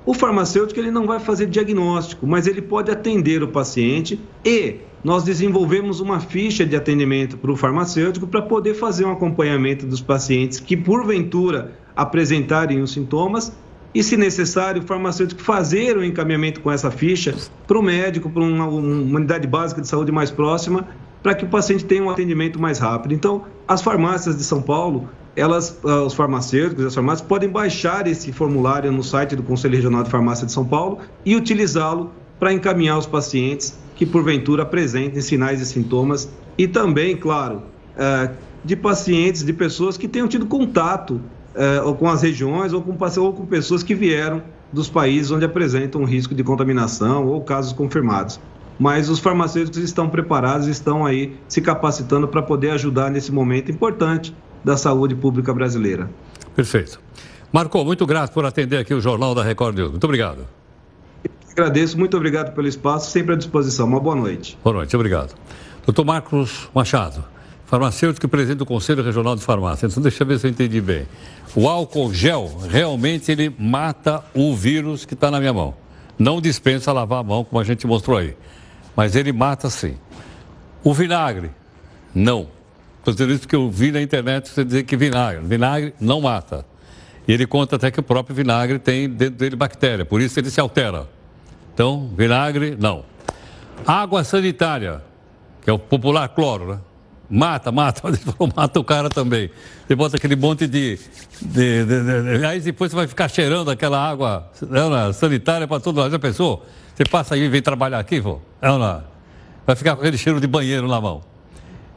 O farmacêutico ele não vai fazer diagnóstico, mas ele pode atender o paciente e nós desenvolvemos uma ficha de atendimento para o farmacêutico para poder fazer um acompanhamento dos pacientes que porventura apresentarem os sintomas e, se necessário, o farmacêutico fazer o encaminhamento com essa ficha para o médico, para uma, uma unidade básica de saúde mais próxima, para que o paciente tenha um atendimento mais rápido. Então, as farmácias de São Paulo elas, uh, os farmacêuticos, as farmácias podem baixar esse formulário no site do Conselho Regional de Farmácia de São Paulo e utilizá-lo para encaminhar os pacientes que porventura apresentem sinais e sintomas e também, claro, uh, de pacientes, de pessoas que tenham tido contato uh, ou com as regiões ou com, ou com pessoas que vieram dos países onde apresentam risco de contaminação ou casos confirmados. Mas os farmacêuticos estão preparados, estão aí se capacitando para poder ajudar nesse momento importante da saúde pública brasileira. Perfeito. Marco, muito grato por atender aqui o Jornal da Record News. Muito obrigado. Agradeço, muito obrigado pelo espaço, sempre à disposição. Uma boa noite. Boa noite, obrigado. Doutor Marcos Machado, farmacêutico e presidente do Conselho Regional de Farmácia. Então, deixa eu ver se eu entendi bem. O álcool gel, realmente, ele mata o vírus que está na minha mão. Não dispensa lavar a mão, como a gente mostrou aí. Mas ele mata sim. O vinagre, não. Estou isso que eu vi na internet você dizer que vinagre. Vinagre não mata. E ele conta até que o próprio vinagre tem dentro dele bactéria, por isso ele se altera. Então, vinagre, não. Água sanitária, que é o popular cloro, né? Mata, mata, mata o cara também. Você bota aquele monte de, de, de, de Aí depois você vai ficar cheirando aquela água não, sanitária para todo lado. Já pensou? Você passa aí e vem trabalhar aqui, vô? Vai ficar com aquele cheiro de banheiro na mão.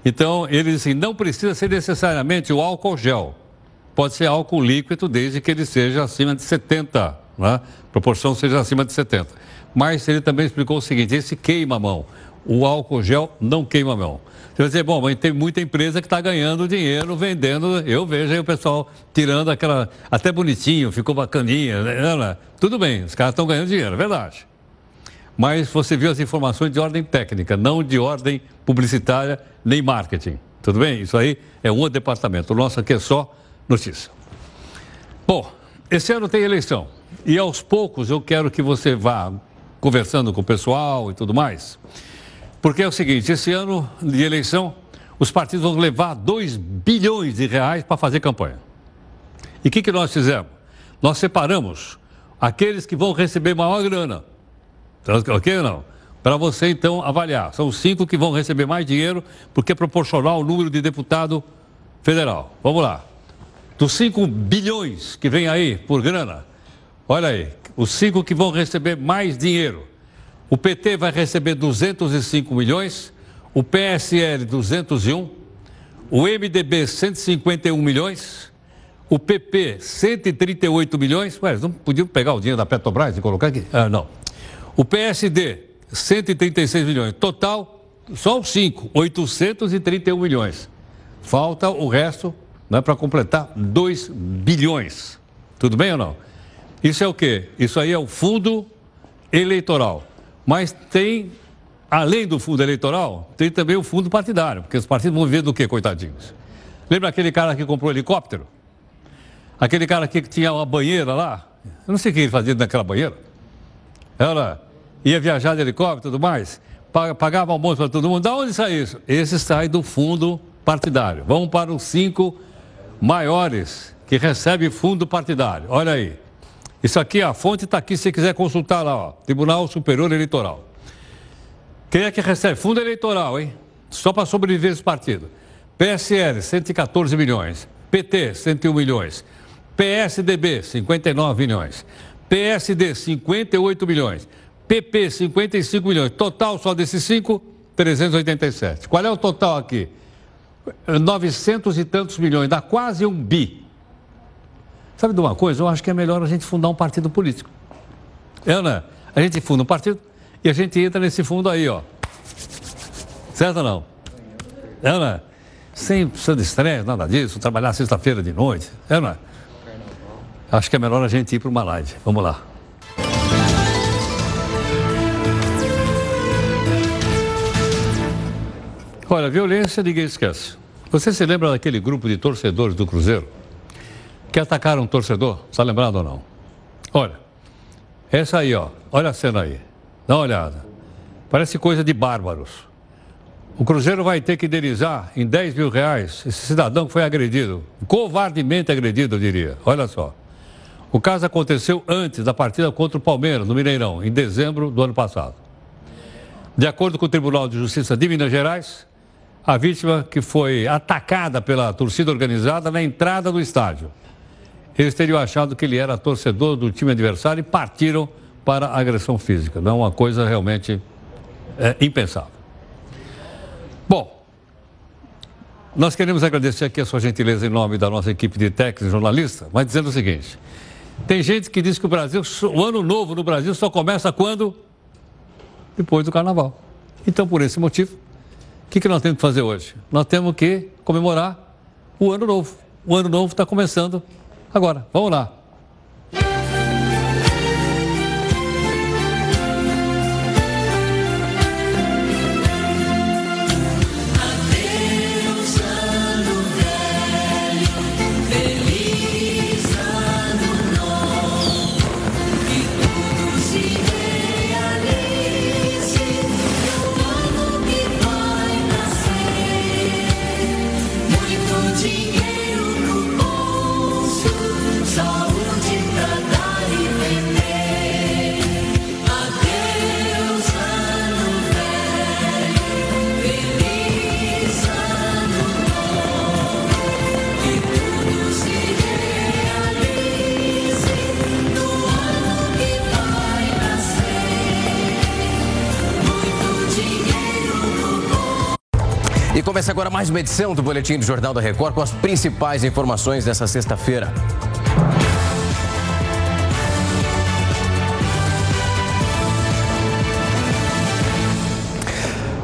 Então, ele disse não precisa ser necessariamente o álcool gel. Pode ser álcool líquido desde que ele seja acima de 70, né? proporção seja acima de 70. Mas ele também explicou o seguinte, esse queima a mão. O álcool gel não queima a mão. Você vai dizer, bom, mas tem muita empresa que está ganhando dinheiro vendendo. Eu vejo aí o pessoal tirando aquela. Até bonitinho, ficou bacaninha. Né? Tudo bem, os caras estão ganhando dinheiro, é verdade mas você viu as informações de ordem técnica, não de ordem publicitária nem marketing. Tudo bem? Isso aí é um departamento. O nosso aqui é só notícia. Bom, esse ano tem eleição. E aos poucos eu quero que você vá conversando com o pessoal e tudo mais. Porque é o seguinte, esse ano de eleição, os partidos vão levar 2 bilhões de reais para fazer campanha. E o que, que nós fizemos? Nós separamos aqueles que vão receber maior grana Ok ou não? Para você, então, avaliar. São cinco que vão receber mais dinheiro, porque é proporcional ao número de deputado federal. Vamos lá. Dos 5 bilhões que vem aí por grana, olha aí, os cinco que vão receber mais dinheiro. O PT vai receber 205 milhões, o PSL 201, o MDB 151 milhões, o PP 138 milhões. Ué, não podiam pegar o dinheiro da Petrobras e colocar aqui? Ah, não. O PSD, 136 milhões. Total, só os cinco, 831 milhões. Falta o resto né, para completar 2 bilhões. Tudo bem ou não? Isso é o quê? Isso aí é o fundo eleitoral. Mas tem, além do fundo eleitoral, tem também o fundo partidário, porque os partidos vão viver do quê, coitadinhos? Lembra aquele cara que comprou helicóptero? Aquele cara que tinha uma banheira lá? Eu não sei o que ele fazia naquela banheira. Ela ia viajar de helicóptero e tudo mais, pagava almoço para todo mundo. Da onde sai isso? Esse sai do fundo partidário. Vamos para os cinco maiores que recebem fundo partidário. Olha aí. Isso aqui, a fonte está aqui, se você quiser consultar lá, ó, Tribunal Superior Eleitoral. Quem é que recebe? Fundo eleitoral, hein? Só para sobreviver esse partido. PSL, 114 milhões. PT, 101 milhões. PSDB, 59 milhões. PSD, 58 milhões. PP, 55 milhões. Total só desses cinco, 387. Qual é o total aqui? 900 e tantos milhões, dá quase um bi. Sabe de uma coisa? Eu acho que é melhor a gente fundar um partido político. É, né? A gente funda um partido e a gente entra nesse fundo aí, ó. Certo ou não? É, né? Sem de estresse, nada disso, trabalhar sexta-feira de noite. É, né? Acho que é melhor a gente ir para uma live. Vamos lá. Olha, violência ninguém esquece. Você se lembra daquele grupo de torcedores do Cruzeiro que atacaram um torcedor? Está lembrado ou não? Olha, essa aí, ó. Olha a cena aí. Dá uma olhada. Parece coisa de bárbaros. O Cruzeiro vai ter que indenizar em 10 mil reais esse cidadão que foi agredido. Covardemente agredido, eu diria. Olha só. O caso aconteceu antes da partida contra o Palmeiras, no Mineirão, em dezembro do ano passado. De acordo com o Tribunal de Justiça de Minas Gerais, a vítima que foi atacada pela torcida organizada na entrada do estádio. Eles teriam achado que ele era torcedor do time adversário e partiram para agressão física. Não é uma coisa realmente é, impensável. Bom, nós queremos agradecer aqui a sua gentileza em nome da nossa equipe de técnicos e jornalistas, mas dizendo o seguinte: tem gente que diz que o Brasil, o ano novo no Brasil só começa quando? Depois do carnaval. Então, por esse motivo, o que, que nós temos que fazer hoje? Nós temos que comemorar o ano novo. O ano novo está começando agora. Vamos lá. Começa agora mais uma edição do Boletim do Jornal da Record com as principais informações dessa sexta-feira.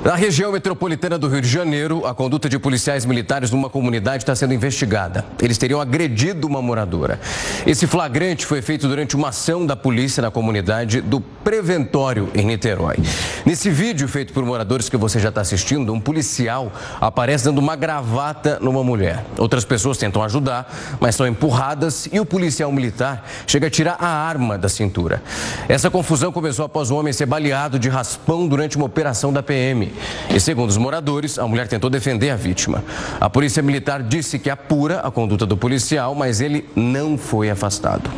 Na região metropolitana do Rio de Janeiro, a conduta de policiais militares numa comunidade está sendo investigada. Eles teriam agredido uma moradora. Esse flagrante foi feito durante uma ação da polícia na comunidade do Preventório, em Niterói. Nesse vídeo feito por moradores que você já está assistindo, um policial aparece dando uma gravata numa mulher. Outras pessoas tentam ajudar, mas são empurradas e o policial militar chega a tirar a arma da cintura. Essa confusão começou após o homem ser baleado de raspão durante uma operação da PM. E segundo os moradores, a mulher tentou defender a vítima. A polícia militar disse que apura a conduta do policial, mas ele não foi afastado.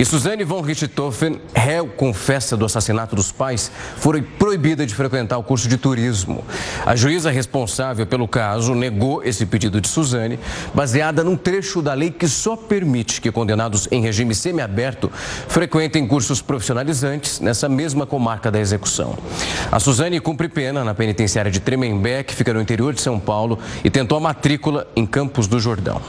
E Suzane von Richthofen, réu confessa do assassinato dos pais, foi proibida de frequentar o curso de turismo. A juíza responsável pelo caso negou esse pedido de Suzane, baseada num trecho da lei que só permite que condenados em regime semiaberto frequentem cursos profissionalizantes nessa mesma comarca da execução. A Suzane cumpre pena na penitenciária de Tremembé, que fica no interior de São Paulo, e tentou a matrícula em Campos do Jordão.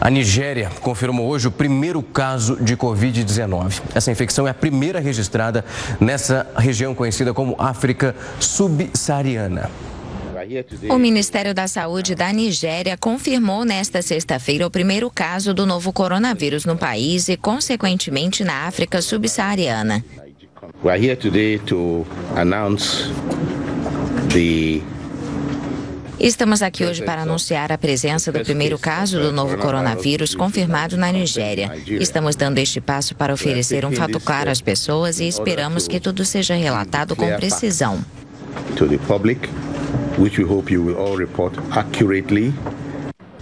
A Nigéria confirmou hoje o primeiro caso de Covid-19. Essa infecção é a primeira registrada nessa região conhecida como África subsaariana. O Ministério da Saúde da Nigéria confirmou nesta sexta-feira o primeiro caso do novo coronavírus no país e, consequentemente, na África subsaariana. We are here today to announce the Estamos aqui hoje para anunciar a presença do primeiro caso do novo coronavírus confirmado na Nigéria. Estamos dando este passo para oferecer um fato claro às pessoas e esperamos que tudo seja relatado com precisão. to the public, which we hope you will all report accurately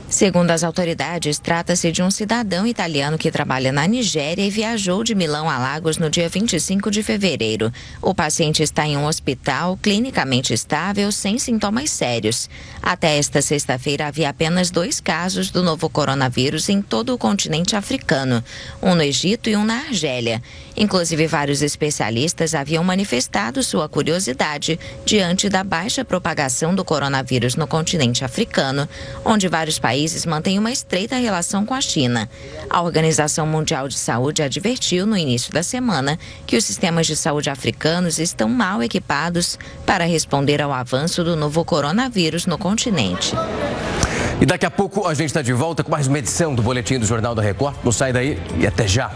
Segundo as autoridades, trata-se de um cidadão italiano que trabalha na Nigéria e viajou de Milão a Lagos no dia 25 de fevereiro. O paciente está em um hospital clinicamente estável, sem sintomas sérios. Até esta sexta-feira havia apenas dois casos do novo coronavírus em todo o continente africano, um no Egito e um na Argélia. Inclusive, vários especialistas haviam manifestado sua curiosidade diante da baixa propagação do coronavírus no continente africano, onde vários países mantêm uma estreita relação com a China. A Organização Mundial de Saúde advertiu no início da semana que os sistemas de saúde africanos estão mal equipados para responder ao avanço do novo coronavírus no continente. E daqui a pouco a gente está de volta com mais uma edição do Boletim do Jornal da Record. Não sai daí e até já.